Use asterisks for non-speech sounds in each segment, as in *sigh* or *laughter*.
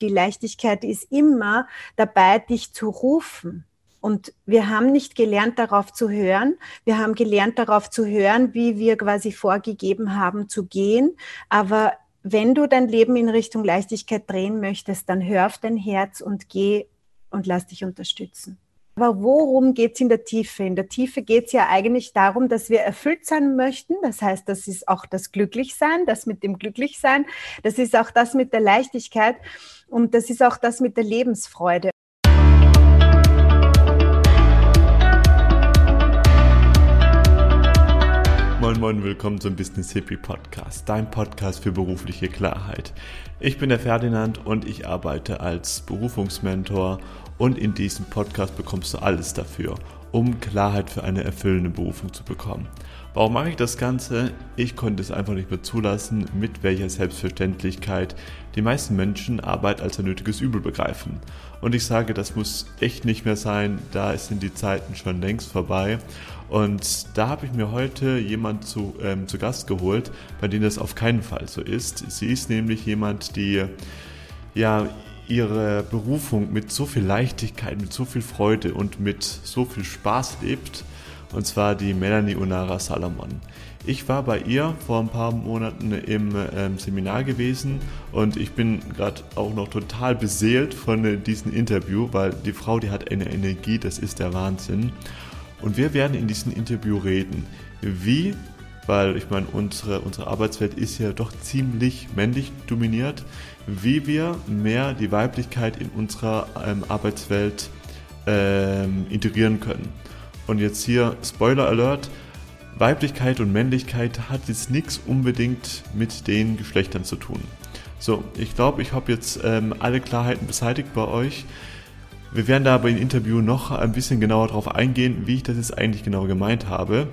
Die Leichtigkeit ist immer dabei, dich zu rufen. Und wir haben nicht gelernt, darauf zu hören. Wir haben gelernt, darauf zu hören, wie wir quasi vorgegeben haben zu gehen. Aber wenn du dein Leben in Richtung Leichtigkeit drehen möchtest, dann hör auf dein Herz und geh und lass dich unterstützen. Aber worum geht es in der Tiefe? In der Tiefe geht es ja eigentlich darum, dass wir erfüllt sein möchten. Das heißt, das ist auch das Glücklichsein, das mit dem Glücklichsein. Das ist auch das mit der Leichtigkeit und das ist auch das mit der Lebensfreude. Moin Moin, willkommen zum Business Hippie Podcast, dein Podcast für berufliche Klarheit. Ich bin der Ferdinand und ich arbeite als Berufungsmentor und in diesem Podcast bekommst du alles dafür, um Klarheit für eine erfüllende Berufung zu bekommen. Warum mache ich das Ganze? Ich konnte es einfach nicht mehr zulassen, mit welcher Selbstverständlichkeit die meisten Menschen Arbeit als ein nötiges Übel begreifen. Und ich sage, das muss echt nicht mehr sein, da sind die Zeiten schon längst vorbei. Und da habe ich mir heute jemand zu, ähm, zu Gast geholt, bei dem das auf keinen Fall so ist. Sie ist nämlich jemand, die ja ihre Berufung mit so viel Leichtigkeit, mit so viel Freude und mit so viel Spaß lebt. Und zwar die Melanie Unara Salomon. Ich war bei ihr vor ein paar Monaten im ähm, Seminar gewesen und ich bin gerade auch noch total beseelt von äh, diesem Interview, weil die Frau, die hat eine Energie, das ist der Wahnsinn. Und wir werden in diesem Interview reden, wie, weil ich meine, unsere, unsere Arbeitswelt ist ja doch ziemlich männlich dominiert, wie wir mehr die Weiblichkeit in unserer ähm, Arbeitswelt ähm, integrieren können. Und jetzt hier Spoiler Alert, Weiblichkeit und Männlichkeit hat jetzt nichts unbedingt mit den Geschlechtern zu tun. So, ich glaube, ich habe jetzt ähm, alle Klarheiten beseitigt bei euch. Wir werden da bei dem Interview noch ein bisschen genauer darauf eingehen, wie ich das jetzt eigentlich genau gemeint habe.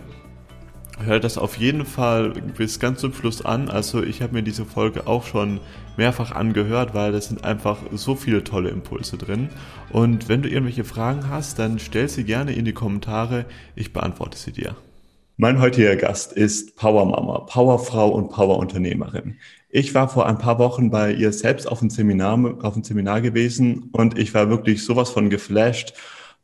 Hört das auf jeden Fall bis ganz zum Schluss an. Also ich habe mir diese Folge auch schon mehrfach angehört, weil da sind einfach so viele tolle Impulse drin. Und wenn du irgendwelche Fragen hast, dann stell sie gerne in die Kommentare. Ich beantworte sie dir. Mein heutiger Gast ist Powermama, Powerfrau und Powerunternehmerin. Ich war vor ein paar Wochen bei ihr selbst auf einem Seminar, auf einem Seminar gewesen und ich war wirklich sowas von geflasht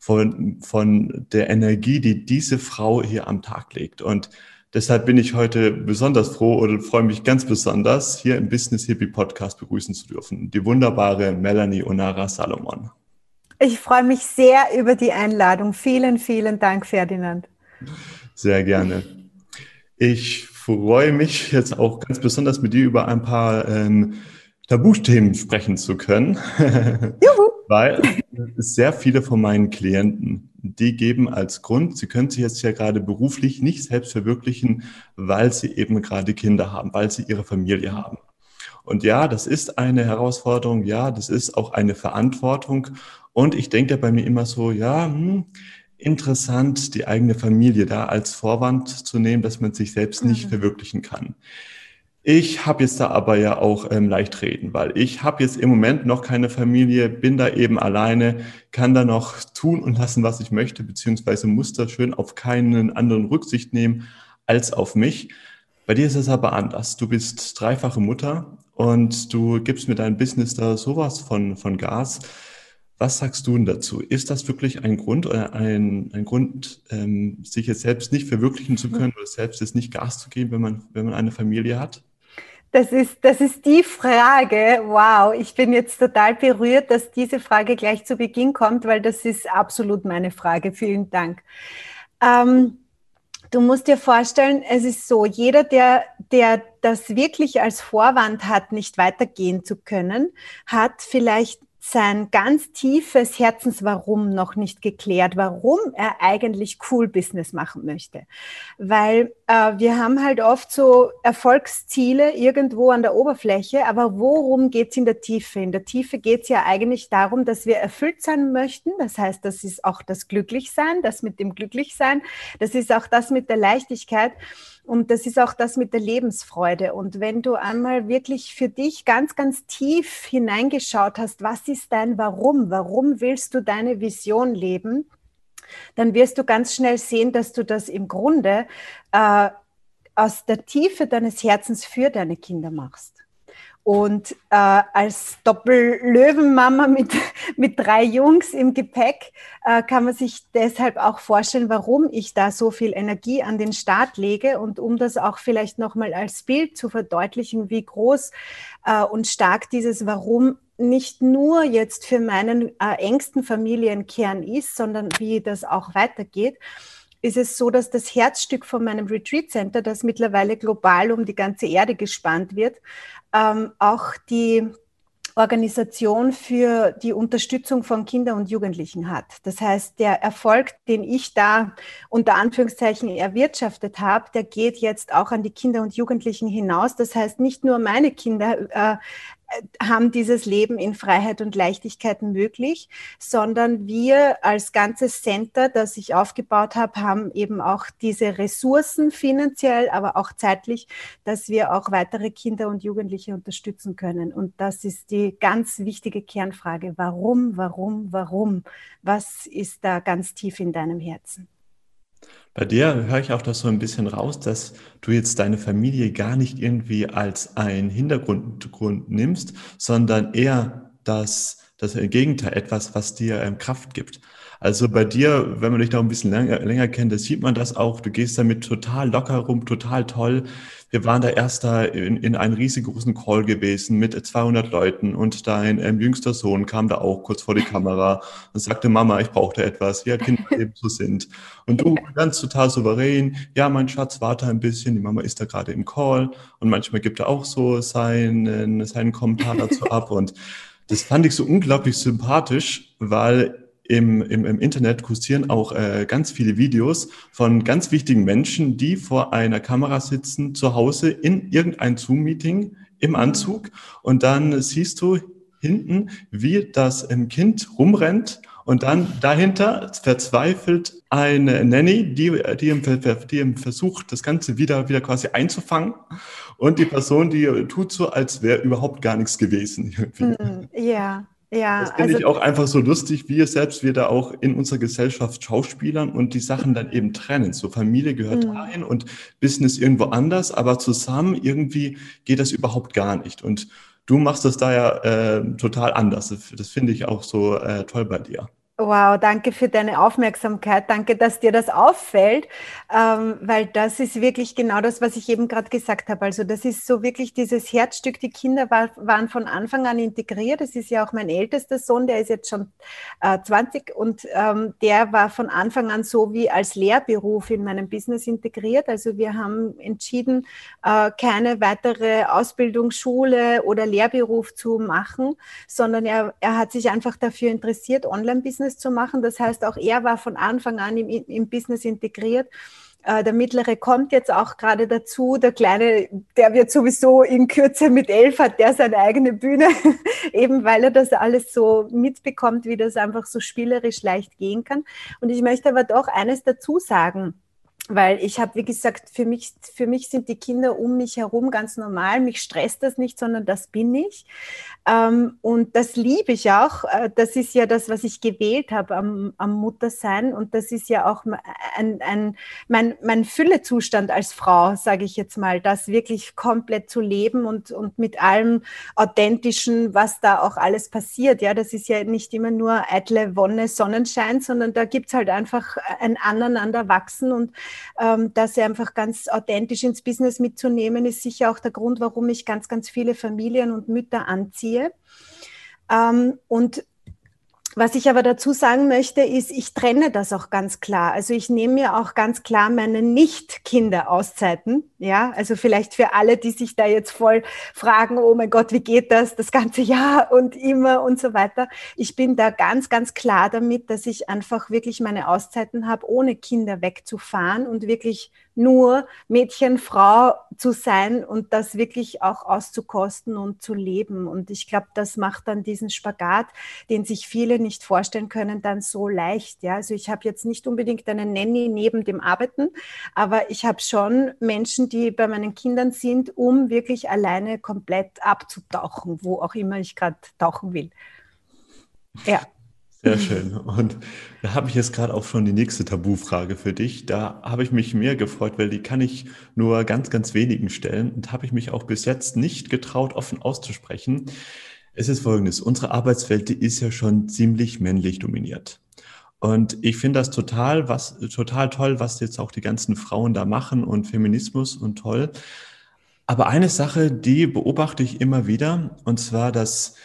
von, von der Energie, die diese Frau hier am Tag legt. Und deshalb bin ich heute besonders froh oder freue mich ganz besonders, hier im Business Hippie Podcast begrüßen zu dürfen. Die wunderbare Melanie Onara Salomon. Ich freue mich sehr über die Einladung. Vielen, vielen Dank, Ferdinand. Sehr gerne. Ich freue mich jetzt auch ganz besonders mit dir über ein paar ähm, Tabuthemen sprechen zu können. *laughs* Juhu. Weil sehr viele von meinen Klienten, die geben als Grund, sie können sich jetzt ja gerade beruflich nicht selbst verwirklichen, weil sie eben gerade Kinder haben, weil sie ihre Familie haben. Und ja, das ist eine Herausforderung, ja, das ist auch eine Verantwortung. Und ich denke bei mir immer so, ja, hm, interessant, die eigene Familie da als Vorwand zu nehmen, dass man sich selbst nicht mhm. verwirklichen kann. Ich habe jetzt da aber ja auch ähm, leicht reden, weil ich habe jetzt im Moment noch keine Familie, bin da eben alleine, kann da noch tun und lassen, was ich möchte, beziehungsweise muss da schön auf keinen anderen Rücksicht nehmen als auf mich. Bei dir ist es aber anders. Du bist dreifache Mutter und du gibst mit deinem Business da sowas von, von Gas. Was sagst du denn dazu? Ist das wirklich ein Grund oder ein, ein Grund, ähm, sich jetzt selbst nicht verwirklichen zu können oder selbst jetzt nicht Gas zu geben, wenn man, wenn man eine Familie hat? Das ist, das ist die Frage. Wow, ich bin jetzt total berührt, dass diese Frage gleich zu Beginn kommt, weil das ist absolut meine Frage. Vielen Dank. Ähm, du musst dir vorstellen, es ist so, jeder, der, der das wirklich als Vorwand hat, nicht weitergehen zu können, hat vielleicht sein ganz tiefes Herzenswarum noch nicht geklärt, warum er eigentlich cool Business machen möchte. Weil wir haben halt oft so Erfolgsziele irgendwo an der Oberfläche, aber worum geht's in der Tiefe? In der Tiefe geht's ja eigentlich darum, dass wir erfüllt sein möchten. Das heißt, das ist auch das Glücklichsein, das mit dem Glücklichsein, das ist auch das mit der Leichtigkeit. Und das ist auch das mit der Lebensfreude. Und wenn du einmal wirklich für dich ganz, ganz tief hineingeschaut hast, was ist dein Warum? Warum willst du deine Vision leben? Dann wirst du ganz schnell sehen, dass du das im Grunde äh, aus der Tiefe deines Herzens für deine Kinder machst. Und äh, als Doppellöwenmama mit, *laughs* mit drei Jungs im Gepäck äh, kann man sich deshalb auch vorstellen, warum ich da so viel Energie an den Start lege und um das auch vielleicht nochmal als Bild zu verdeutlichen, wie groß äh, und stark dieses Warum nicht nur jetzt für meinen äh, engsten Familienkern ist, sondern wie das auch weitergeht ist es so, dass das Herzstück von meinem Retreat Center, das mittlerweile global um die ganze Erde gespannt wird, ähm, auch die Organisation für die Unterstützung von Kindern und Jugendlichen hat. Das heißt, der Erfolg, den ich da unter Anführungszeichen erwirtschaftet habe, der geht jetzt auch an die Kinder und Jugendlichen hinaus. Das heißt, nicht nur meine Kinder äh, haben dieses Leben in Freiheit und Leichtigkeit möglich, sondern wir als ganzes Center, das ich aufgebaut habe, haben eben auch diese Ressourcen finanziell, aber auch zeitlich, dass wir auch weitere Kinder und Jugendliche unterstützen können. Und das ist die ganz wichtige Kernfrage. Warum, warum, warum? Was ist da ganz tief in deinem Herzen? Bei dir höre ich auch das so ein bisschen raus, dass du jetzt deine Familie gar nicht irgendwie als ein Hintergrund nimmst, sondern eher das, das Gegenteil, etwas, was dir ähm, Kraft gibt. Also bei dir, wenn man dich da ein bisschen länger, länger kennt, da sieht man das auch. Du gehst damit total locker rum, total toll. Wir waren da erst da in, in einem riesengroßen Call gewesen mit 200 Leuten und dein ähm, jüngster Sohn kam da auch kurz vor die Kamera und sagte, Mama, ich brauchte etwas, wie ja, Kinder *laughs* eben so sind. Und du ganz total souverän, ja, mein Schatz, warte ein bisschen, die Mama ist da gerade im Call und manchmal gibt er auch so seinen, seinen Kommentar dazu ab und das fand ich so unglaublich sympathisch, weil im, im, im Internet kursieren auch äh, ganz viele Videos von ganz wichtigen Menschen, die vor einer Kamera sitzen, zu Hause in irgendein Zoom-Meeting im Anzug und dann siehst du hinten, wie das ähm, Kind rumrennt und dann dahinter verzweifelt eine Nanny, die, die, im, die im versucht, das Ganze wieder, wieder quasi einzufangen. Und die Person, die tut so, als wäre überhaupt gar nichts gewesen. Mm, ja, ja, das finde also, ich auch einfach so lustig, wie es selbst wir da auch in unserer Gesellschaft Schauspielern und die Sachen dann eben trennen. So Familie gehört mhm. dahin und Business irgendwo anders, aber zusammen irgendwie geht das überhaupt gar nicht. Und du machst das da ja äh, total anders. Das finde ich auch so äh, toll bei dir. Wow, danke für deine Aufmerksamkeit. Danke, dass dir das auffällt, ähm, weil das ist wirklich genau das, was ich eben gerade gesagt habe. Also das ist so wirklich dieses Herzstück. Die Kinder war, waren von Anfang an integriert. Das ist ja auch mein ältester Sohn, der ist jetzt schon äh, 20 und ähm, der war von Anfang an so wie als Lehrberuf in meinem Business integriert. Also wir haben entschieden, äh, keine weitere Ausbildung, Schule oder Lehrberuf zu machen, sondern er, er hat sich einfach dafür interessiert, Online-Business Business zu machen. Das heißt, auch er war von Anfang an im, im Business integriert. Äh, der mittlere kommt jetzt auch gerade dazu. Der kleine, der wird sowieso in Kürze mit elf, hat der seine eigene Bühne, *laughs* eben weil er das alles so mitbekommt, wie das einfach so spielerisch leicht gehen kann. Und ich möchte aber doch eines dazu sagen weil ich habe, wie gesagt, für mich, für mich sind die Kinder um mich herum ganz normal. Mich stresst das nicht, sondern das bin ich. Ähm, und das liebe ich auch. Äh, das ist ja das, was ich gewählt habe am, am Muttersein. Und das ist ja auch ein, ein, mein, mein Füllezustand als Frau, sage ich jetzt mal, das wirklich komplett zu leben und, und mit allem Authentischen, was da auch alles passiert. Ja, das ist ja nicht immer nur eitle Wonne, Sonnenschein, sondern da gibt es halt einfach ein Aneinander wachsen und ähm, das einfach ganz authentisch ins Business mitzunehmen, ist sicher auch der Grund, warum ich ganz, ganz viele Familien und Mütter anziehe. Ähm, und was ich aber dazu sagen möchte, ist, ich trenne das auch ganz klar. Also ich nehme mir auch ganz klar meine Nicht-Kinder-Auszeiten. Ja, also vielleicht für alle, die sich da jetzt voll fragen, oh mein Gott, wie geht das das ganze Jahr und immer und so weiter. Ich bin da ganz, ganz klar damit, dass ich einfach wirklich meine Auszeiten habe, ohne Kinder wegzufahren und wirklich nur Mädchen, Frau zu sein und das wirklich auch auszukosten und zu leben. Und ich glaube, das macht dann diesen Spagat, den sich viele nicht vorstellen können, dann so leicht. Ja, also ich habe jetzt nicht unbedingt eine Nanny neben dem Arbeiten, aber ich habe schon Menschen, die bei meinen Kindern sind, um wirklich alleine komplett abzutauchen, wo auch immer ich gerade tauchen will. Ja. Sehr schön. Und da habe ich jetzt gerade auch schon die nächste Tabufrage für dich. Da habe ich mich mehr gefreut, weil die kann ich nur ganz, ganz wenigen stellen und habe ich mich auch bis jetzt nicht getraut, offen auszusprechen. Es ist folgendes. Unsere Arbeitswelt, die ist ja schon ziemlich männlich dominiert. Und ich finde das total, was, total toll, was jetzt auch die ganzen Frauen da machen und Feminismus und toll. Aber eine Sache, die beobachte ich immer wieder, und zwar, dass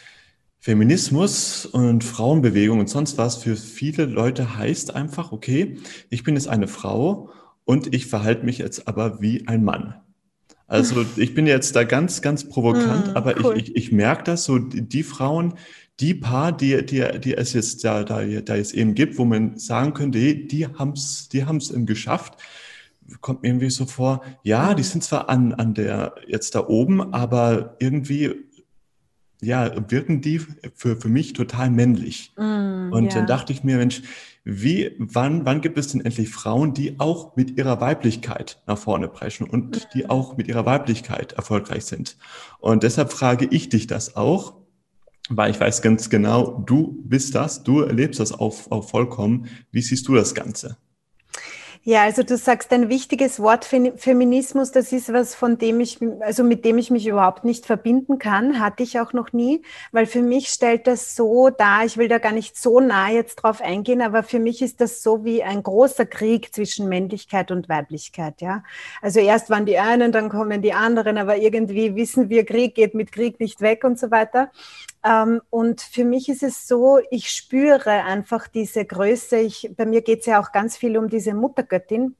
Feminismus und Frauenbewegung und sonst was für viele Leute heißt einfach, okay, ich bin jetzt eine Frau und ich verhalte mich jetzt aber wie ein Mann. Also *laughs* ich bin jetzt da ganz, ganz provokant, mm, aber cool. ich, ich, ich merke das so, die, Frauen, die paar, die, die, die es jetzt da, da, da jetzt eben gibt, wo man sagen könnte, die, die haben es die haben's eben geschafft, kommt mir irgendwie so vor, ja, die sind zwar an, an der, jetzt da oben, aber irgendwie ja, wirken die für, für mich total männlich. Mm, und ja. dann dachte ich mir, Mensch, wie, wann, wann gibt es denn endlich Frauen, die auch mit ihrer Weiblichkeit nach vorne preschen und mm. die auch mit ihrer Weiblichkeit erfolgreich sind? Und deshalb frage ich dich das auch, weil ich weiß ganz genau, du bist das, du erlebst das auch, auch vollkommen. Wie siehst du das Ganze? Ja, also du sagst ein wichtiges Wort Feminismus, das ist was, von dem ich, also mit dem ich mich überhaupt nicht verbinden kann, hatte ich auch noch nie, weil für mich stellt das so dar, ich will da gar nicht so nah jetzt drauf eingehen, aber für mich ist das so wie ein großer Krieg zwischen Männlichkeit und Weiblichkeit, ja. Also erst waren die einen, dann kommen die anderen, aber irgendwie wissen wir, Krieg geht mit Krieg nicht weg und so weiter. Ähm, und für mich ist es so, ich spüre einfach diese Größe. Ich, bei mir geht es ja auch ganz viel um diese Muttergöttin.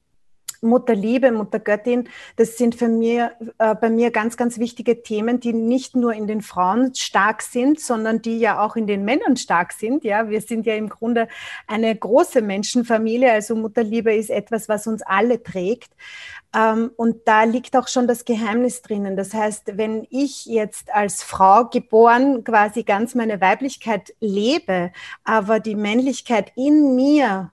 Mutterliebe, Muttergöttin, das sind für mir, äh, bei mir ganz, ganz wichtige Themen, die nicht nur in den Frauen stark sind, sondern die ja auch in den Männern stark sind. Ja, wir sind ja im Grunde eine große Menschenfamilie, also Mutterliebe ist etwas, was uns alle trägt. Ähm, und da liegt auch schon das Geheimnis drinnen. Das heißt, wenn ich jetzt als Frau geboren quasi ganz meine Weiblichkeit lebe, aber die Männlichkeit in mir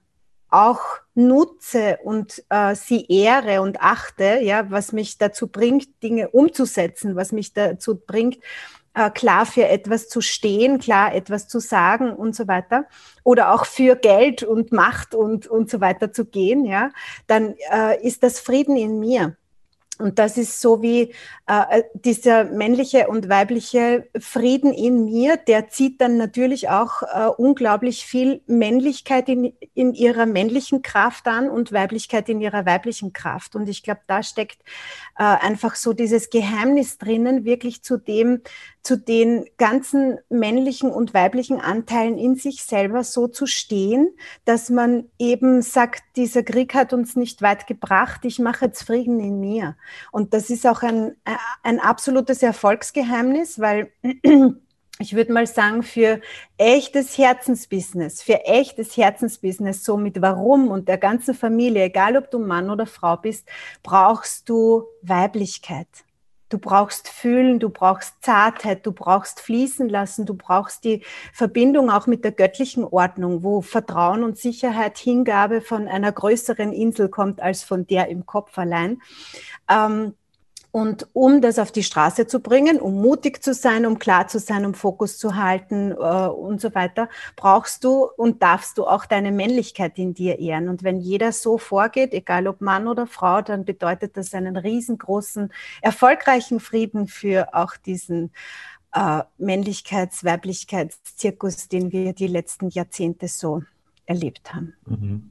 auch nutze und äh, sie ehre und achte, ja, was mich dazu bringt, Dinge umzusetzen, was mich dazu bringt, äh, klar für etwas zu stehen, klar etwas zu sagen und so weiter, oder auch für Geld und Macht und, und so weiter zu gehen, ja, dann äh, ist das Frieden in mir. Und das ist so wie äh, dieser männliche und weibliche Frieden in mir, der zieht dann natürlich auch äh, unglaublich viel Männlichkeit in, in ihrer männlichen Kraft an und Weiblichkeit in ihrer weiblichen Kraft. Und ich glaube, da steckt äh, einfach so dieses Geheimnis drinnen, wirklich zu dem, zu den ganzen männlichen und weiblichen Anteilen in sich selber so zu stehen, dass man eben sagt, dieser Krieg hat uns nicht weit gebracht, ich mache jetzt Frieden in mir. Und das ist auch ein, ein absolutes Erfolgsgeheimnis, weil *clears throat* ich würde mal sagen, für echtes Herzensbusiness, für echtes Herzensbusiness, so mit Warum und der ganzen Familie, egal ob du Mann oder Frau bist, brauchst du Weiblichkeit. Du brauchst fühlen, du brauchst Zartheit, du brauchst fließen lassen, du brauchst die Verbindung auch mit der göttlichen Ordnung, wo Vertrauen und Sicherheit, Hingabe von einer größeren Insel kommt als von der im Kopf allein. Ähm, und um das auf die Straße zu bringen, um mutig zu sein, um klar zu sein, um Fokus zu halten äh, und so weiter, brauchst du und darfst du auch deine Männlichkeit in dir ehren. Und wenn jeder so vorgeht, egal ob Mann oder Frau, dann bedeutet das einen riesengroßen, erfolgreichen Frieden für auch diesen äh, Männlichkeits-Weiblichkeitszirkus, den wir die letzten Jahrzehnte so erlebt haben. Mhm.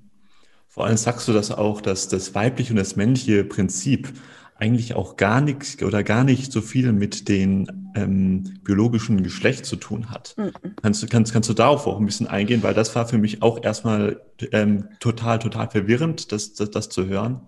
Vor allem sagst du das auch, dass das weibliche und das männliche Prinzip eigentlich auch gar nichts oder gar nicht so viel mit den ähm, biologischen Geschlecht zu tun hat. Mhm. Kannst, du, kannst, kannst du darauf auch ein bisschen eingehen, weil das war für mich auch erstmal ähm, total, total verwirrend, das, das, das zu hören.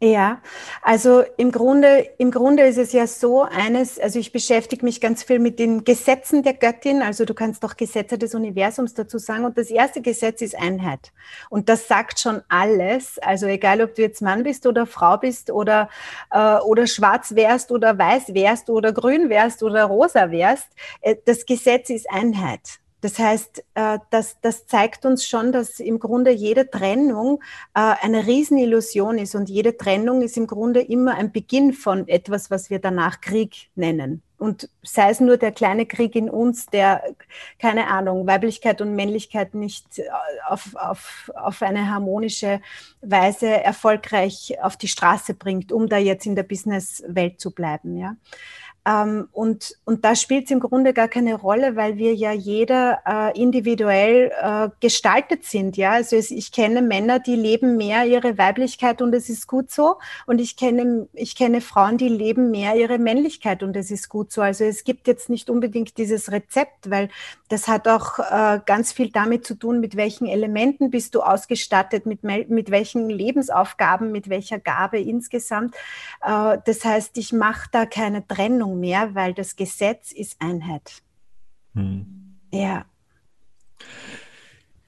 Ja, also im Grunde, im Grunde ist es ja so eines, also ich beschäftige mich ganz viel mit den Gesetzen der Göttin, also du kannst doch Gesetze des Universums dazu sagen. Und das erste Gesetz ist Einheit. Und das sagt schon alles, also egal ob du jetzt Mann bist oder Frau bist oder, äh, oder schwarz wärst oder weiß wärst oder grün wärst oder rosa wärst, äh, das Gesetz ist Einheit. Das heißt, äh, das, das zeigt uns schon, dass im Grunde jede Trennung äh, eine Riesenillusion ist und jede Trennung ist im Grunde immer ein Beginn von etwas, was wir danach Krieg nennen. Und sei es nur der kleine Krieg in uns, der, keine Ahnung, Weiblichkeit und Männlichkeit nicht auf, auf, auf eine harmonische Weise erfolgreich auf die Straße bringt, um da jetzt in der Businesswelt zu bleiben. Ja. Ähm, und, und da spielt es im Grunde gar keine Rolle, weil wir ja jeder äh, individuell äh, gestaltet sind. Ja, also es, ich kenne Männer, die leben mehr ihre Weiblichkeit und es ist gut so. Und ich kenne, ich kenne Frauen, die leben mehr ihre Männlichkeit und es ist gut so. Also es gibt jetzt nicht unbedingt dieses Rezept, weil das hat auch äh, ganz viel damit zu tun, mit welchen Elementen bist du ausgestattet, mit, mit welchen Lebensaufgaben, mit welcher Gabe insgesamt. Äh, das heißt, ich mache da keine Trennung mehr, weil das Gesetz ist Einheit. Hm. Ja.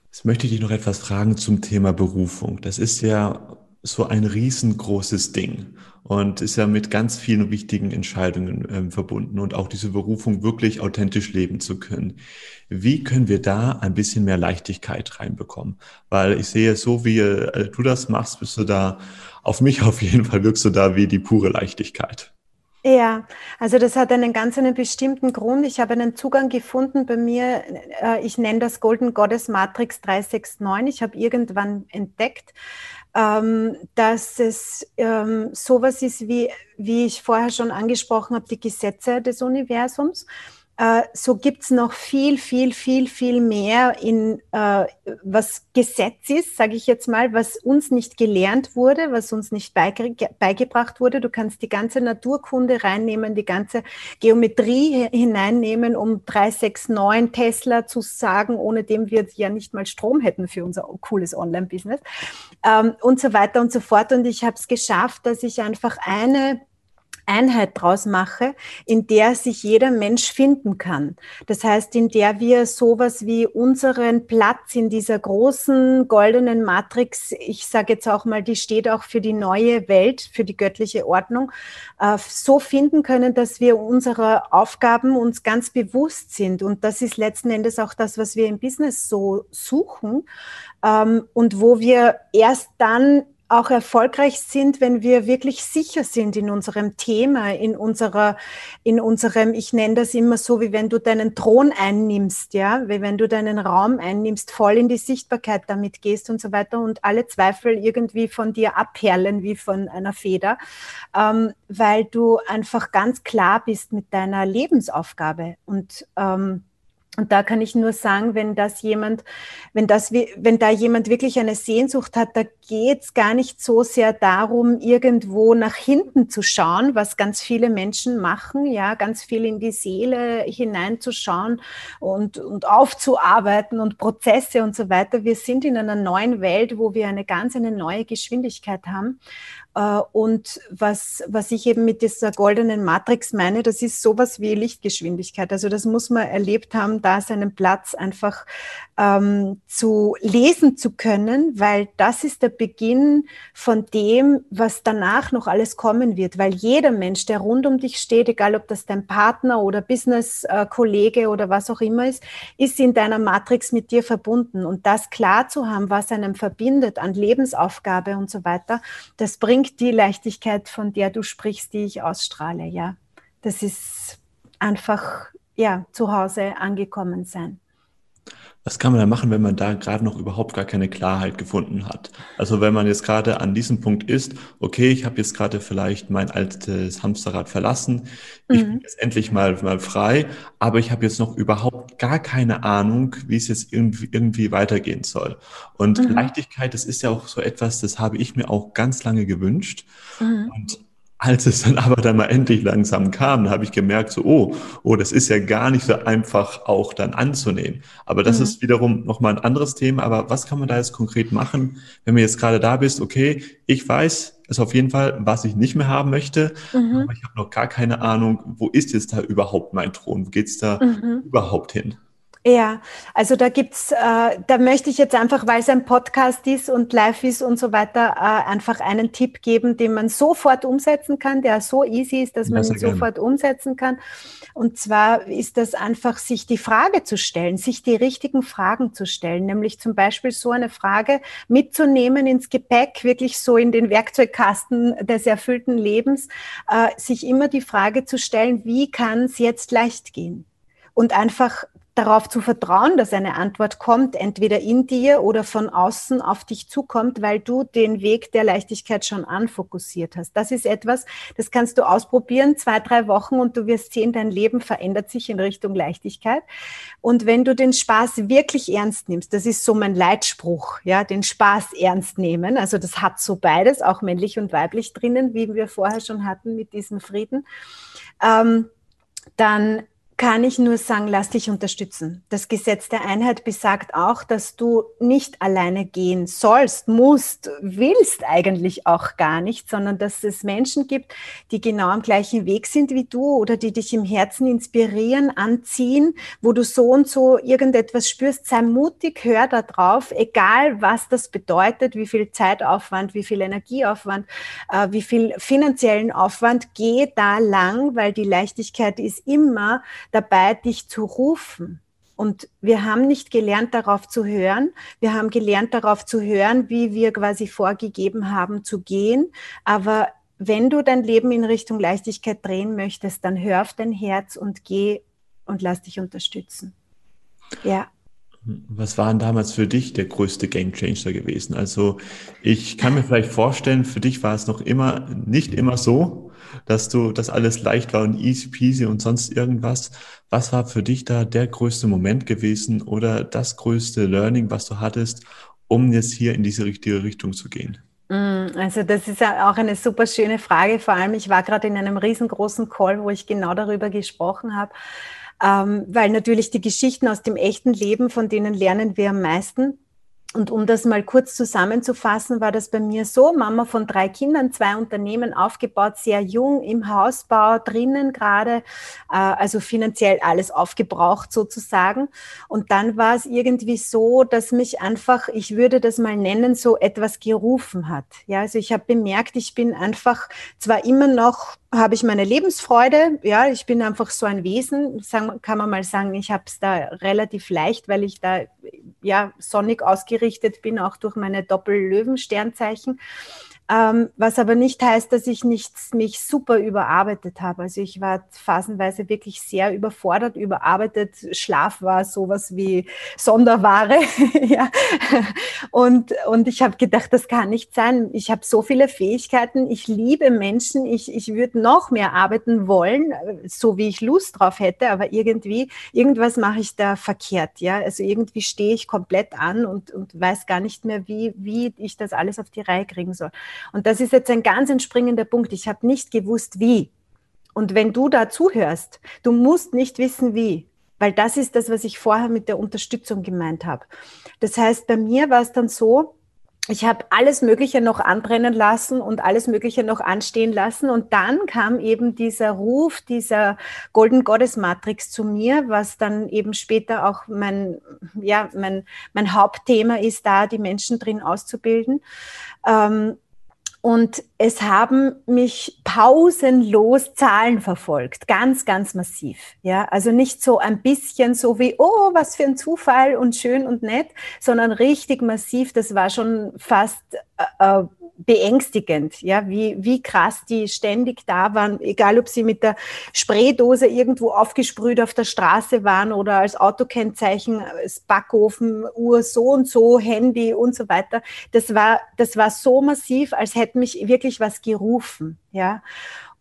Jetzt möchte ich dich noch etwas fragen zum Thema Berufung. Das ist ja so ein riesengroßes Ding und ist ja mit ganz vielen wichtigen Entscheidungen äh, verbunden und auch diese Berufung wirklich authentisch leben zu können. Wie können wir da ein bisschen mehr Leichtigkeit reinbekommen? Weil ich sehe, so wie äh, du das machst, bist du da, auf mich *laughs* auf jeden Fall wirkst du da wie die pure Leichtigkeit. Ja, also das hat einen ganz einen bestimmten Grund. Ich habe einen Zugang gefunden bei mir, äh, ich nenne das Golden Goddess Matrix 369. Ich habe irgendwann entdeckt, ähm, dass es ähm, sowas ist, wie, wie ich vorher schon angesprochen habe, die Gesetze des Universums. Äh, so gibt es noch viel, viel, viel, viel mehr in äh, was Gesetz ist, sage ich jetzt mal, was uns nicht gelernt wurde, was uns nicht beige beigebracht wurde. Du kannst die ganze Naturkunde reinnehmen, die ganze Geometrie hineinnehmen, um 369 Tesla zu sagen, ohne dem wir ja nicht mal Strom hätten für unser cooles Online-Business ähm, und so weiter und so fort. Und ich habe es geschafft, dass ich einfach eine Einheit draus mache, in der sich jeder Mensch finden kann. Das heißt, in der wir sowas wie unseren Platz in dieser großen goldenen Matrix, ich sage jetzt auch mal, die steht auch für die neue Welt, für die göttliche Ordnung, äh, so finden können, dass wir unserer Aufgaben uns ganz bewusst sind. Und das ist letzten Endes auch das, was wir im Business so suchen ähm, und wo wir erst dann auch erfolgreich sind, wenn wir wirklich sicher sind in unserem Thema, in unserer, in unserem, ich nenne das immer so, wie wenn du deinen Thron einnimmst, ja, wie wenn du deinen Raum einnimmst, voll in die Sichtbarkeit damit gehst und so weiter und alle Zweifel irgendwie von dir abperlen wie von einer Feder, ähm, weil du einfach ganz klar bist mit deiner Lebensaufgabe und ähm, und da kann ich nur sagen, wenn das jemand, wenn das, wenn da jemand wirklich eine Sehnsucht hat, da geht es gar nicht so sehr darum, irgendwo nach hinten zu schauen, was ganz viele Menschen machen, ja, ganz viel in die Seele hineinzuschauen und, und aufzuarbeiten und Prozesse und so weiter. Wir sind in einer neuen Welt, wo wir eine ganz eine neue Geschwindigkeit haben. Äh, und was, was ich eben mit dieser goldenen Matrix meine, das ist sowas wie Lichtgeschwindigkeit. Also das muss man erlebt haben, da seinen Platz einfach ähm, zu lesen zu können, weil das ist der Beginn von dem, was danach noch alles kommen wird. Weil jeder Mensch, der rund um dich steht, egal ob das dein Partner oder Business-Kollege oder was auch immer ist, ist in deiner Matrix mit dir verbunden. Und das klar zu haben, was einem verbindet an Lebensaufgabe und so weiter, das bringt bringt die Leichtigkeit, von der du sprichst, die ich ausstrahle. Ja, das ist einfach ja zu Hause angekommen sein. Was kann man da machen, wenn man da gerade noch überhaupt gar keine Klarheit gefunden hat? Also wenn man jetzt gerade an diesem Punkt ist, okay, ich habe jetzt gerade vielleicht mein altes Hamsterrad verlassen, ich mhm. bin jetzt endlich mal, mal frei, aber ich habe jetzt noch überhaupt gar keine Ahnung, wie es jetzt irgendwie, irgendwie weitergehen soll. Und mhm. Leichtigkeit, das ist ja auch so etwas, das habe ich mir auch ganz lange gewünscht. Mhm. Und als es dann aber dann mal endlich langsam kam, habe ich gemerkt, so, oh, oh, das ist ja gar nicht so einfach auch dann anzunehmen. Aber das mhm. ist wiederum nochmal ein anderes Thema. Aber was kann man da jetzt konkret machen, wenn du jetzt gerade da bist, okay, ich weiß ist auf jeden Fall, was ich nicht mehr haben möchte, mhm. aber ich habe noch gar keine Ahnung, wo ist jetzt da überhaupt mein Thron? Wo geht's da mhm. überhaupt hin? Ja, also da gibt's, äh, da möchte ich jetzt einfach, weil es ein Podcast ist und live ist und so weiter, äh, einfach einen Tipp geben, den man sofort umsetzen kann, der so easy ist, dass ja, man ihn sofort gern. umsetzen kann. Und zwar ist das einfach, sich die Frage zu stellen, sich die richtigen Fragen zu stellen, nämlich zum Beispiel so eine Frage mitzunehmen ins Gepäck, wirklich so in den Werkzeugkasten des erfüllten Lebens, äh, sich immer die Frage zu stellen, wie kann es jetzt leicht gehen? Und einfach darauf zu vertrauen, dass eine Antwort kommt, entweder in dir oder von außen auf dich zukommt, weil du den Weg der Leichtigkeit schon anfokussiert hast. Das ist etwas, das kannst du ausprobieren, zwei, drei Wochen und du wirst sehen, dein Leben verändert sich in Richtung Leichtigkeit. Und wenn du den Spaß wirklich ernst nimmst, das ist so mein Leitspruch, ja, den Spaß ernst nehmen. Also das hat so beides, auch männlich und weiblich drinnen, wie wir vorher schon hatten mit diesem Frieden. Ähm, dann kann ich nur sagen, lass dich unterstützen. Das Gesetz der Einheit besagt auch, dass du nicht alleine gehen sollst, musst, willst eigentlich auch gar nicht, sondern dass es Menschen gibt, die genau am gleichen Weg sind wie du oder die dich im Herzen inspirieren, anziehen, wo du so und so irgendetwas spürst. Sei mutig, hör da drauf, egal was das bedeutet, wie viel Zeitaufwand, wie viel Energieaufwand, äh, wie viel finanziellen Aufwand, geh da lang, weil die Leichtigkeit ist immer dabei, dich zu rufen. Und wir haben nicht gelernt, darauf zu hören. Wir haben gelernt, darauf zu hören, wie wir quasi vorgegeben haben zu gehen. Aber wenn du dein Leben in Richtung Leichtigkeit drehen möchtest, dann hör auf dein Herz und geh und lass dich unterstützen. Ja. Was war denn damals für dich der größte Gamechanger gewesen? Also ich kann mir vielleicht vorstellen, für dich war es noch immer nicht immer so, dass du, dass alles leicht war und easy peasy und sonst irgendwas. Was war für dich da der größte Moment gewesen oder das größte Learning, was du hattest, um jetzt hier in diese richtige Richtung zu gehen? Mm, also das ist auch eine super schöne Frage. Vor allem, ich war gerade in einem riesengroßen Call, wo ich genau darüber gesprochen habe ähm, weil natürlich die Geschichten aus dem echten Leben, von denen lernen wir am meisten. Und um das mal kurz zusammenzufassen, war das bei mir so, Mama von drei Kindern, zwei Unternehmen aufgebaut, sehr jung, im Hausbau drinnen gerade, äh, also finanziell alles aufgebraucht sozusagen. Und dann war es irgendwie so, dass mich einfach, ich würde das mal nennen, so etwas gerufen hat. Ja, also ich habe bemerkt, ich bin einfach zwar immer noch habe ich meine Lebensfreude. Ja, ich bin einfach so ein Wesen, kann man mal sagen, ich habe es da relativ leicht, weil ich da ja sonnig ausgerichtet bin, auch durch meine Doppel-Löwen-Sternzeichen. Ähm, was aber nicht heißt, dass ich nichts mich super überarbeitet habe. Also ich war phasenweise wirklich sehr überfordert, überarbeitet. Schlaf war sowas wie Sonderware. *laughs* ja. und, und ich habe gedacht, das kann nicht sein. Ich habe so viele Fähigkeiten. Ich liebe Menschen. Ich, ich würde noch mehr arbeiten wollen, so wie ich Lust drauf hätte. Aber irgendwie, irgendwas mache ich da verkehrt. Ja, also irgendwie stehe ich komplett an und, und weiß gar nicht mehr, wie, wie ich das alles auf die Reihe kriegen soll. Und das ist jetzt ein ganz entspringender Punkt. Ich habe nicht gewusst, wie. Und wenn du da zuhörst, du musst nicht wissen, wie, weil das ist das, was ich vorher mit der Unterstützung gemeint habe. Das heißt, bei mir war es dann so, ich habe alles Mögliche noch anbrennen lassen und alles Mögliche noch anstehen lassen. Und dann kam eben dieser Ruf dieser Golden Goddess Matrix zu mir, was dann eben später auch mein, ja, mein, mein Hauptthema ist, da die Menschen drin auszubilden. Ähm, und es haben mich pausenlos Zahlen verfolgt, ganz, ganz massiv. Ja, also nicht so ein bisschen so wie, oh, was für ein Zufall und schön und nett, sondern richtig massiv. Das war schon fast äh, äh beängstigend, ja, wie, wie krass die ständig da waren, egal ob sie mit der Spraydose irgendwo aufgesprüht auf der Straße waren oder als Autokennzeichen, als Backofen, Uhr so und so, Handy und so weiter. Das war, das war so massiv, als hätte mich wirklich was gerufen, ja.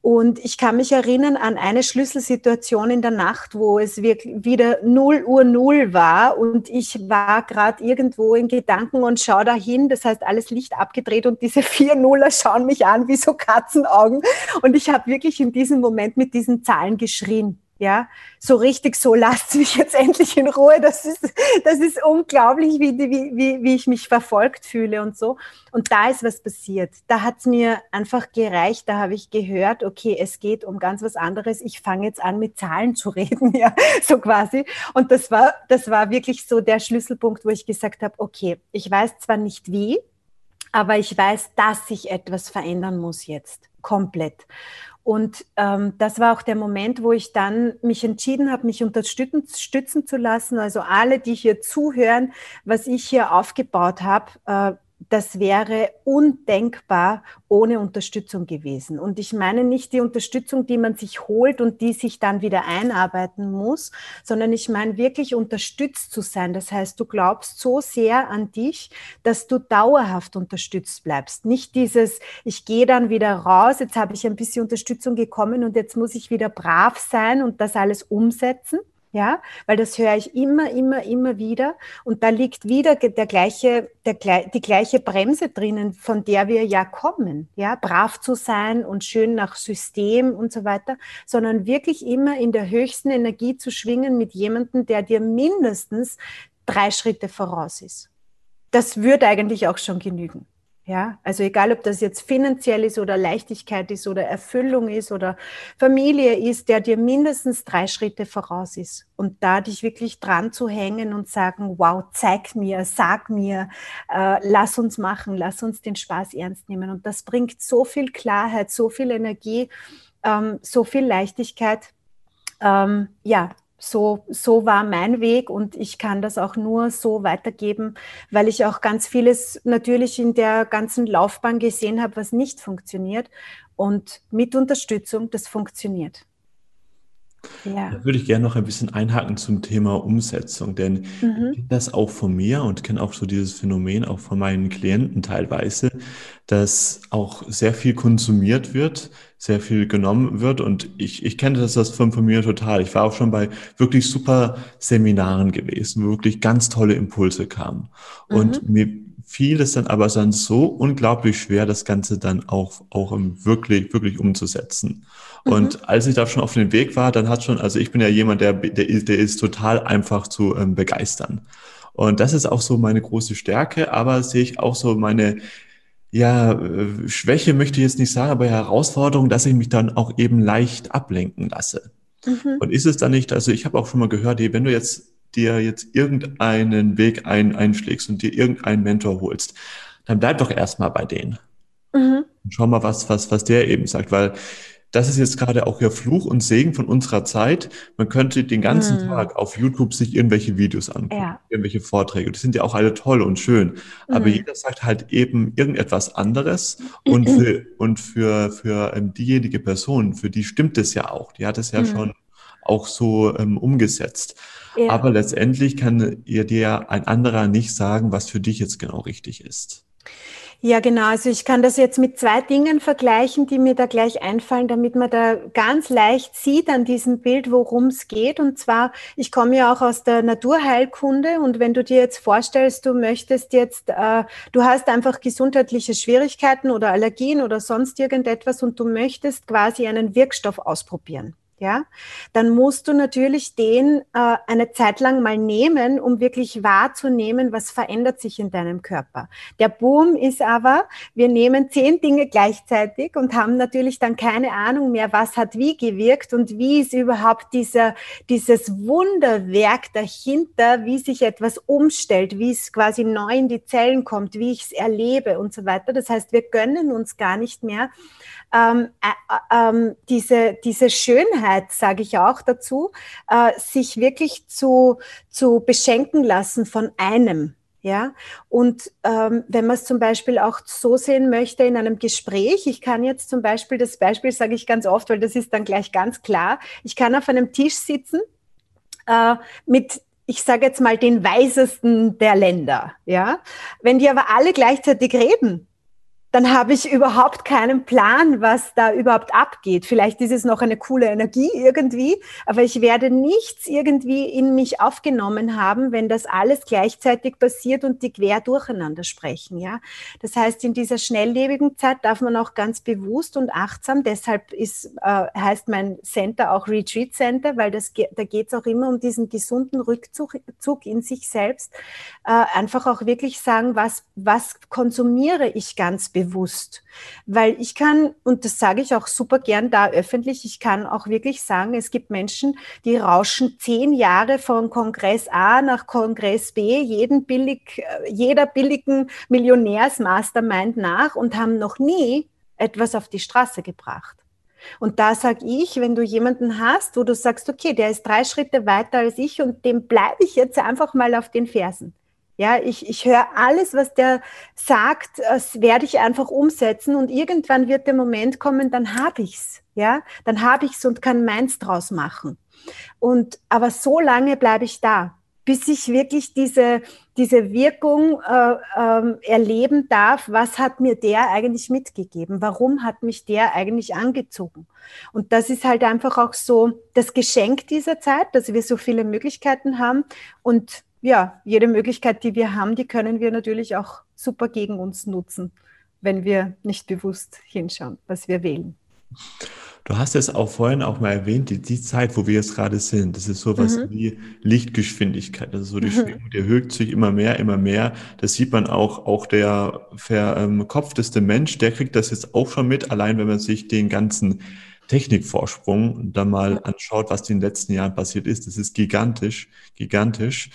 Und ich kann mich erinnern an eine Schlüsselsituation in der Nacht, wo es wirklich wieder 0 Uhr 0 war und ich war gerade irgendwo in Gedanken und schaue dahin. Das heißt, alles Licht abgedreht und diese vier Nuller schauen mich an wie so Katzenaugen. Und ich habe wirklich in diesem Moment mit diesen Zahlen geschrien. Ja, so richtig so, lasst mich jetzt endlich in Ruhe. Das ist, das ist unglaublich, wie, wie, wie, wie ich mich verfolgt fühle und so. Und da ist was passiert. Da hat es mir einfach gereicht. Da habe ich gehört, okay, es geht um ganz was anderes. Ich fange jetzt an, mit Zahlen zu *laughs* reden, ja, so quasi. Und das war, das war wirklich so der Schlüsselpunkt, wo ich gesagt habe, okay, ich weiß zwar nicht wie, aber ich weiß, dass sich etwas verändern muss jetzt komplett. Und ähm, das war auch der Moment, wo ich dann mich entschieden habe, mich unterstützen zu lassen. Also alle, die hier zuhören, was ich hier aufgebaut habe, äh, das wäre undenkbar ohne Unterstützung gewesen. Und ich meine nicht die Unterstützung, die man sich holt und die sich dann wieder einarbeiten muss, sondern ich meine wirklich unterstützt zu sein. Das heißt, du glaubst so sehr an dich, dass du dauerhaft unterstützt bleibst. Nicht dieses, ich gehe dann wieder raus, jetzt habe ich ein bisschen Unterstützung gekommen und jetzt muss ich wieder brav sein und das alles umsetzen ja, weil das höre ich immer, immer, immer wieder. Und da liegt wieder der gleiche, der, die gleiche Bremse drinnen, von der wir ja kommen, ja, brav zu sein und schön nach System und so weiter, sondern wirklich immer in der höchsten Energie zu schwingen mit jemandem, der dir mindestens drei Schritte voraus ist. Das würde eigentlich auch schon genügen. Ja, also egal, ob das jetzt finanziell ist oder Leichtigkeit ist oder Erfüllung ist oder Familie ist, der dir mindestens drei Schritte voraus ist. Und da dich wirklich dran zu hängen und sagen, wow, zeig mir, sag mir, äh, lass uns machen, lass uns den Spaß ernst nehmen. Und das bringt so viel Klarheit, so viel Energie, ähm, so viel Leichtigkeit. Ähm, ja, so, so war mein Weg und ich kann das auch nur so weitergeben, weil ich auch ganz vieles natürlich in der ganzen Laufbahn gesehen habe, was nicht funktioniert. Und mit Unterstützung, das funktioniert. Ja. Da würde ich gerne noch ein bisschen einhaken zum Thema Umsetzung, denn mhm. ich kenne das auch von mir und kenne auch so dieses Phänomen auch von meinen Klienten teilweise, dass auch sehr viel konsumiert wird, sehr viel genommen wird und ich, ich kenne das, das von, von mir total. Ich war auch schon bei wirklich super Seminaren gewesen, wo wirklich ganz tolle Impulse kamen und mhm. mir fiel es dann aber dann so unglaublich schwer, das Ganze dann auch, auch wirklich, wirklich umzusetzen. Mhm. Und als ich da schon auf dem Weg war, dann hat schon, also ich bin ja jemand, der, der, ist, der ist total einfach zu ähm, begeistern. Und das ist auch so meine große Stärke, aber sehe ich auch so meine, ja, äh, Schwäche möchte ich jetzt nicht sagen, aber Herausforderung, dass ich mich dann auch eben leicht ablenken lasse. Mhm. Und ist es dann nicht, also ich habe auch schon mal gehört, wenn du jetzt dir jetzt irgendeinen Weg ein, einschlägst und dir irgendeinen Mentor holst, dann bleib doch erstmal bei denen. Mhm. Schau mal, was, was, was der eben sagt, weil das ist jetzt gerade auch ja Fluch und Segen von unserer Zeit. Man könnte den ganzen mhm. Tag auf YouTube sich irgendwelche Videos angucken, ja. irgendwelche Vorträge. Die sind ja auch alle toll und schön. Mhm. Aber jeder sagt halt eben irgendetwas anderes. Und für, und für, für ähm, diejenige Person, für die stimmt es ja auch. Die hat es ja mhm. schon auch so ähm, umgesetzt. Ja. Aber letztendlich kann ihr dir ein anderer nicht sagen, was für dich jetzt genau richtig ist. Ja, genau. Also ich kann das jetzt mit zwei Dingen vergleichen, die mir da gleich einfallen, damit man da ganz leicht sieht an diesem Bild, worum es geht. Und zwar, ich komme ja auch aus der Naturheilkunde und wenn du dir jetzt vorstellst, du möchtest jetzt, äh, du hast einfach gesundheitliche Schwierigkeiten oder Allergien oder sonst irgendetwas und du möchtest quasi einen Wirkstoff ausprobieren ja, dann musst du natürlich den äh, eine Zeit lang mal nehmen, um wirklich wahrzunehmen, was verändert sich in deinem Körper. Der Boom ist aber, wir nehmen zehn Dinge gleichzeitig und haben natürlich dann keine Ahnung mehr, was hat wie gewirkt und wie ist überhaupt dieser, dieses Wunderwerk dahinter, wie sich etwas umstellt, wie es quasi neu in die Zellen kommt, wie ich es erlebe und so weiter. Das heißt, wir gönnen uns gar nicht mehr ähm, äh, äh, ähm, diese, diese Schönheit, sage ich auch dazu, äh, sich wirklich zu, zu beschenken lassen von einem. Ja, und ähm, wenn man es zum Beispiel auch so sehen möchte in einem Gespräch, ich kann jetzt zum Beispiel, das Beispiel sage ich ganz oft, weil das ist dann gleich ganz klar, ich kann auf einem Tisch sitzen äh, mit ich sage jetzt mal den weisesten der Länder, ja. Wenn die aber alle gleichzeitig reden, dann habe ich überhaupt keinen Plan, was da überhaupt abgeht. Vielleicht ist es noch eine coole Energie irgendwie, aber ich werde nichts irgendwie in mich aufgenommen haben, wenn das alles gleichzeitig passiert und die quer durcheinander sprechen. Ja, das heißt, in dieser schnelllebigen Zeit darf man auch ganz bewusst und achtsam. Deshalb ist äh, heißt mein Center auch Retreat Center, weil das da geht es auch immer um diesen gesunden Rückzug Zug in sich selbst. Äh, einfach auch wirklich sagen, was was konsumiere ich ganz bewusst bewusst. Weil ich kann, und das sage ich auch super gern da öffentlich, ich kann auch wirklich sagen, es gibt Menschen, die rauschen zehn Jahre von Kongress A nach Kongress B, jeden billig, jeder billigen Millionärsmastermind nach und haben noch nie etwas auf die Straße gebracht. Und da sage ich, wenn du jemanden hast, wo du sagst, okay, der ist drei Schritte weiter als ich und dem bleibe ich jetzt einfach mal auf den Fersen. Ja, ich, ich höre alles, was der sagt, das werde ich einfach umsetzen und irgendwann wird der Moment kommen, dann habe ich's. Ja, dann habe ich's und kann meins draus machen. Und aber so lange bleibe ich da, bis ich wirklich diese diese Wirkung äh, äh, erleben darf. Was hat mir der eigentlich mitgegeben? Warum hat mich der eigentlich angezogen? Und das ist halt einfach auch so das Geschenk dieser Zeit, dass wir so viele Möglichkeiten haben und ja, jede Möglichkeit, die wir haben, die können wir natürlich auch super gegen uns nutzen, wenn wir nicht bewusst hinschauen, was wir wählen. Du hast es auch vorhin auch mal erwähnt, die, die Zeit, wo wir jetzt gerade sind, das ist sowas mhm. wie Lichtgeschwindigkeit. Das ist so die mhm. Schwingung, die erhöht sich immer mehr, immer mehr. Das sieht man auch, auch der verkopfteste Mensch, der kriegt das jetzt auch schon mit, allein wenn man sich den ganzen Technikvorsprung dann mal anschaut, was in den letzten Jahren passiert ist. Das ist gigantisch, gigantisch.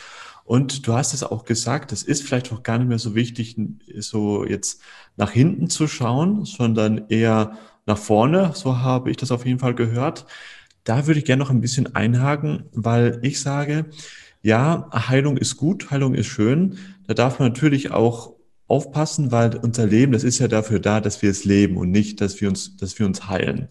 Und du hast es auch gesagt, es ist vielleicht auch gar nicht mehr so wichtig, so jetzt nach hinten zu schauen, sondern eher nach vorne. So habe ich das auf jeden Fall gehört. Da würde ich gerne noch ein bisschen einhaken, weil ich sage, ja, Heilung ist gut, Heilung ist schön. Da darf man natürlich auch aufpassen, weil unser Leben, das ist ja dafür da, dass wir es leben und nicht, dass wir uns, dass wir uns heilen.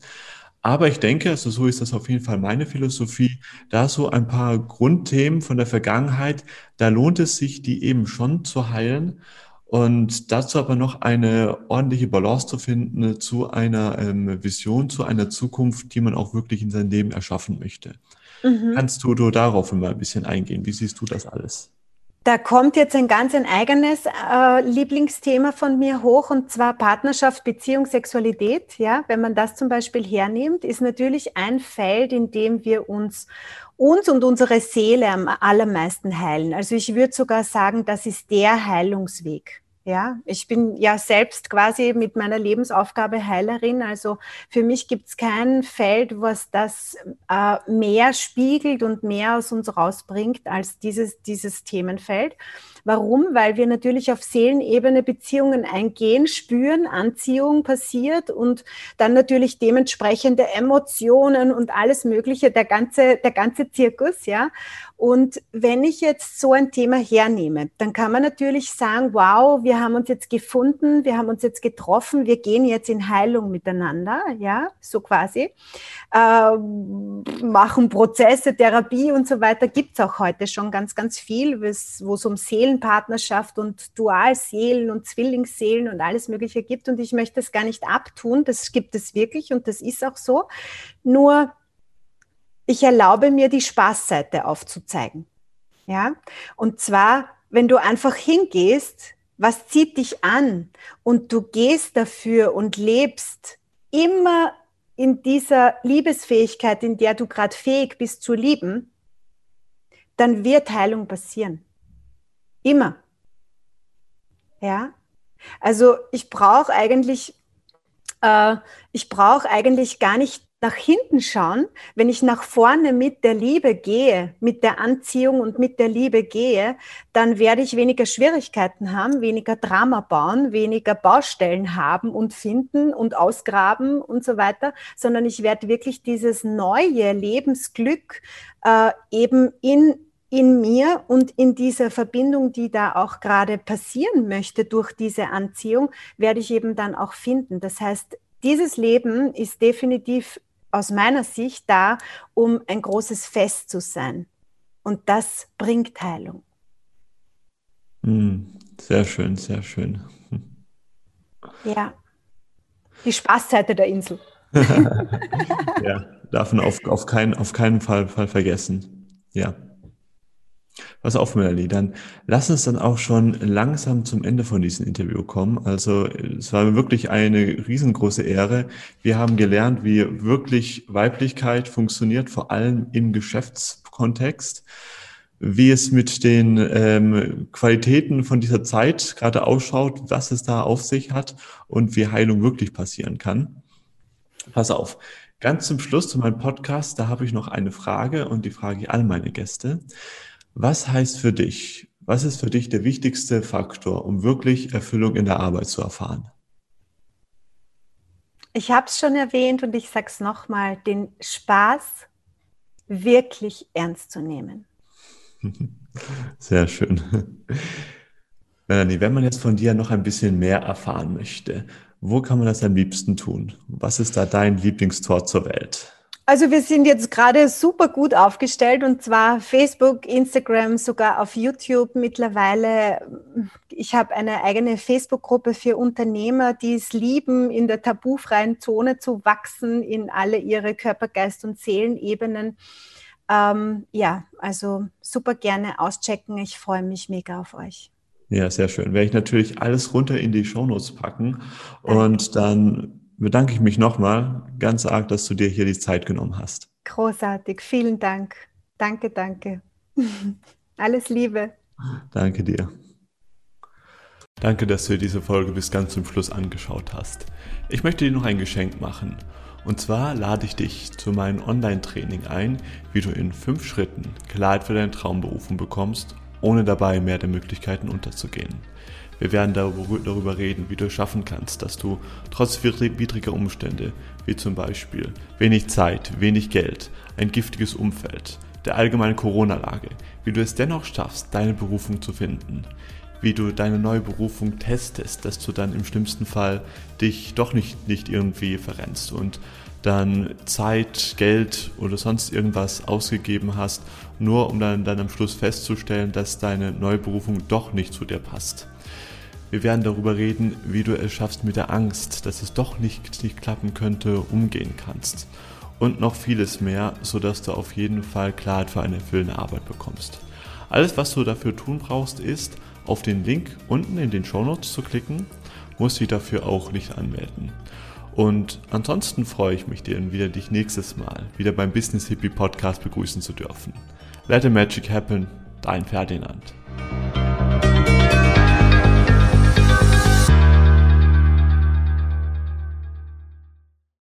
Aber ich denke, also so ist das auf jeden Fall meine Philosophie, da so ein paar Grundthemen von der Vergangenheit, da lohnt es sich, die eben schon zu heilen und dazu aber noch eine ordentliche Balance zu finden zu einer ähm, Vision, zu einer Zukunft, die man auch wirklich in sein Leben erschaffen möchte. Mhm. Kannst du, du darauf mal ein bisschen eingehen? Wie siehst du das alles? Da kommt jetzt ein ganz ein eigenes äh, Lieblingsthema von mir hoch und zwar Partnerschaft, Beziehung, Sexualität. Ja, wenn man das zum Beispiel hernimmt, ist natürlich ein Feld, in dem wir uns uns und unsere Seele am allermeisten heilen. Also ich würde sogar sagen, das ist der Heilungsweg. Ja, ich bin ja selbst quasi mit meiner Lebensaufgabe Heilerin. Also für mich gibt es kein Feld, was das äh, mehr spiegelt und mehr aus uns rausbringt als dieses, dieses Themenfeld. Warum? Weil wir natürlich auf Seelenebene Beziehungen eingehen, spüren, Anziehung passiert und dann natürlich dementsprechende Emotionen und alles Mögliche, der ganze, der ganze Zirkus, ja. Und wenn ich jetzt so ein Thema hernehme, dann kann man natürlich sagen, wow, wir haben uns jetzt gefunden, wir haben uns jetzt getroffen, wir gehen jetzt in Heilung miteinander, ja, so quasi, äh, machen Prozesse, Therapie und so weiter, gibt es auch heute schon ganz, ganz viel, wo es um Seelenpartnerschaft und Dualseelen und Zwillingsseelen und alles Mögliche gibt. Und ich möchte das gar nicht abtun, das gibt es wirklich und das ist auch so. Nur ich erlaube mir, die Spaßseite aufzuzeigen. Ja, und zwar, wenn du einfach hingehst, was zieht dich an und du gehst dafür und lebst immer in dieser Liebesfähigkeit, in der du gerade fähig bist zu lieben, dann wird Heilung passieren. Immer. Ja, also ich brauche eigentlich, äh, ich brauche eigentlich gar nicht nach hinten schauen, wenn ich nach vorne mit der Liebe gehe, mit der Anziehung und mit der Liebe gehe, dann werde ich weniger Schwierigkeiten haben, weniger Drama bauen, weniger Baustellen haben und finden und ausgraben und so weiter, sondern ich werde wirklich dieses neue Lebensglück äh, eben in in mir und in dieser Verbindung, die da auch gerade passieren möchte durch diese Anziehung, werde ich eben dann auch finden. Das heißt, dieses Leben ist definitiv aus meiner Sicht da, um ein großes Fest zu sein. Und das bringt Heilung. Hm, sehr schön, sehr schön. Ja. Die Spaßseite der Insel. *laughs* ja, darf man auf, auf, keinen, auf keinen Fall, Fall vergessen. Ja. Pass auf, Melanie, dann lass uns dann auch schon langsam zum Ende von diesem Interview kommen. Also es war wirklich eine riesengroße Ehre. Wir haben gelernt, wie wirklich Weiblichkeit funktioniert, vor allem im Geschäftskontext, wie es mit den ähm, Qualitäten von dieser Zeit gerade ausschaut, was es da auf sich hat und wie Heilung wirklich passieren kann. Pass auf. Ganz zum Schluss zu meinem Podcast, da habe ich noch eine Frage und die frage ich all meine Gäste. Was heißt für dich, was ist für dich der wichtigste Faktor, um wirklich Erfüllung in der Arbeit zu erfahren? Ich habe es schon erwähnt und ich sage es nochmal, den Spaß wirklich ernst zu nehmen. *laughs* Sehr schön. Melanie, wenn man jetzt von dir noch ein bisschen mehr erfahren möchte, wo kann man das am liebsten tun? Was ist da dein Lieblingstor zur Welt? Also wir sind jetzt gerade super gut aufgestellt und zwar Facebook, Instagram, sogar auf YouTube mittlerweile. Ich habe eine eigene Facebook-Gruppe für Unternehmer, die es lieben, in der tabufreien Zone zu wachsen, in alle ihre Körper, Geist und Seelenebenen. Ähm, ja, also super gerne auschecken. Ich freue mich mega auf euch. Ja, sehr schön. Werde ich natürlich alles runter in die Shownotes packen und dann bedanke ich mich nochmal ganz arg, dass du dir hier die Zeit genommen hast. Großartig, vielen Dank. Danke, danke. *laughs* Alles Liebe. Danke dir. Danke, dass du dir diese Folge bis ganz zum Schluss angeschaut hast. Ich möchte dir noch ein Geschenk machen. Und zwar lade ich dich zu meinem Online-Training ein, wie du in fünf Schritten Klarheit für deine Traumberufung bekommst, ohne dabei mehr der Möglichkeiten unterzugehen. Wir werden darüber reden, wie du es schaffen kannst, dass du trotz widriger Umstände, wie zum Beispiel wenig Zeit, wenig Geld, ein giftiges Umfeld, der allgemeinen Corona-Lage, wie du es dennoch schaffst, deine Berufung zu finden, wie du deine neue Berufung testest, dass du dann im schlimmsten Fall dich doch nicht, nicht irgendwie verrennst und dann Zeit, Geld oder sonst irgendwas ausgegeben hast, nur um dann, dann am Schluss festzustellen, dass deine neue Berufung doch nicht zu dir passt. Wir werden darüber reden, wie du es schaffst mit der Angst, dass es doch nicht, nicht klappen könnte, umgehen kannst. Und noch vieles mehr, sodass du auf jeden Fall Klarheit für eine erfüllende Arbeit bekommst. Alles, was du dafür tun brauchst, ist, auf den Link unten in den Show Notes zu klicken, musst dich dafür auch nicht anmelden. Und ansonsten freue ich mich, dir wieder dich nächstes Mal wieder beim Business Hippie Podcast begrüßen zu dürfen. Let the Magic Happen, dein Ferdinand.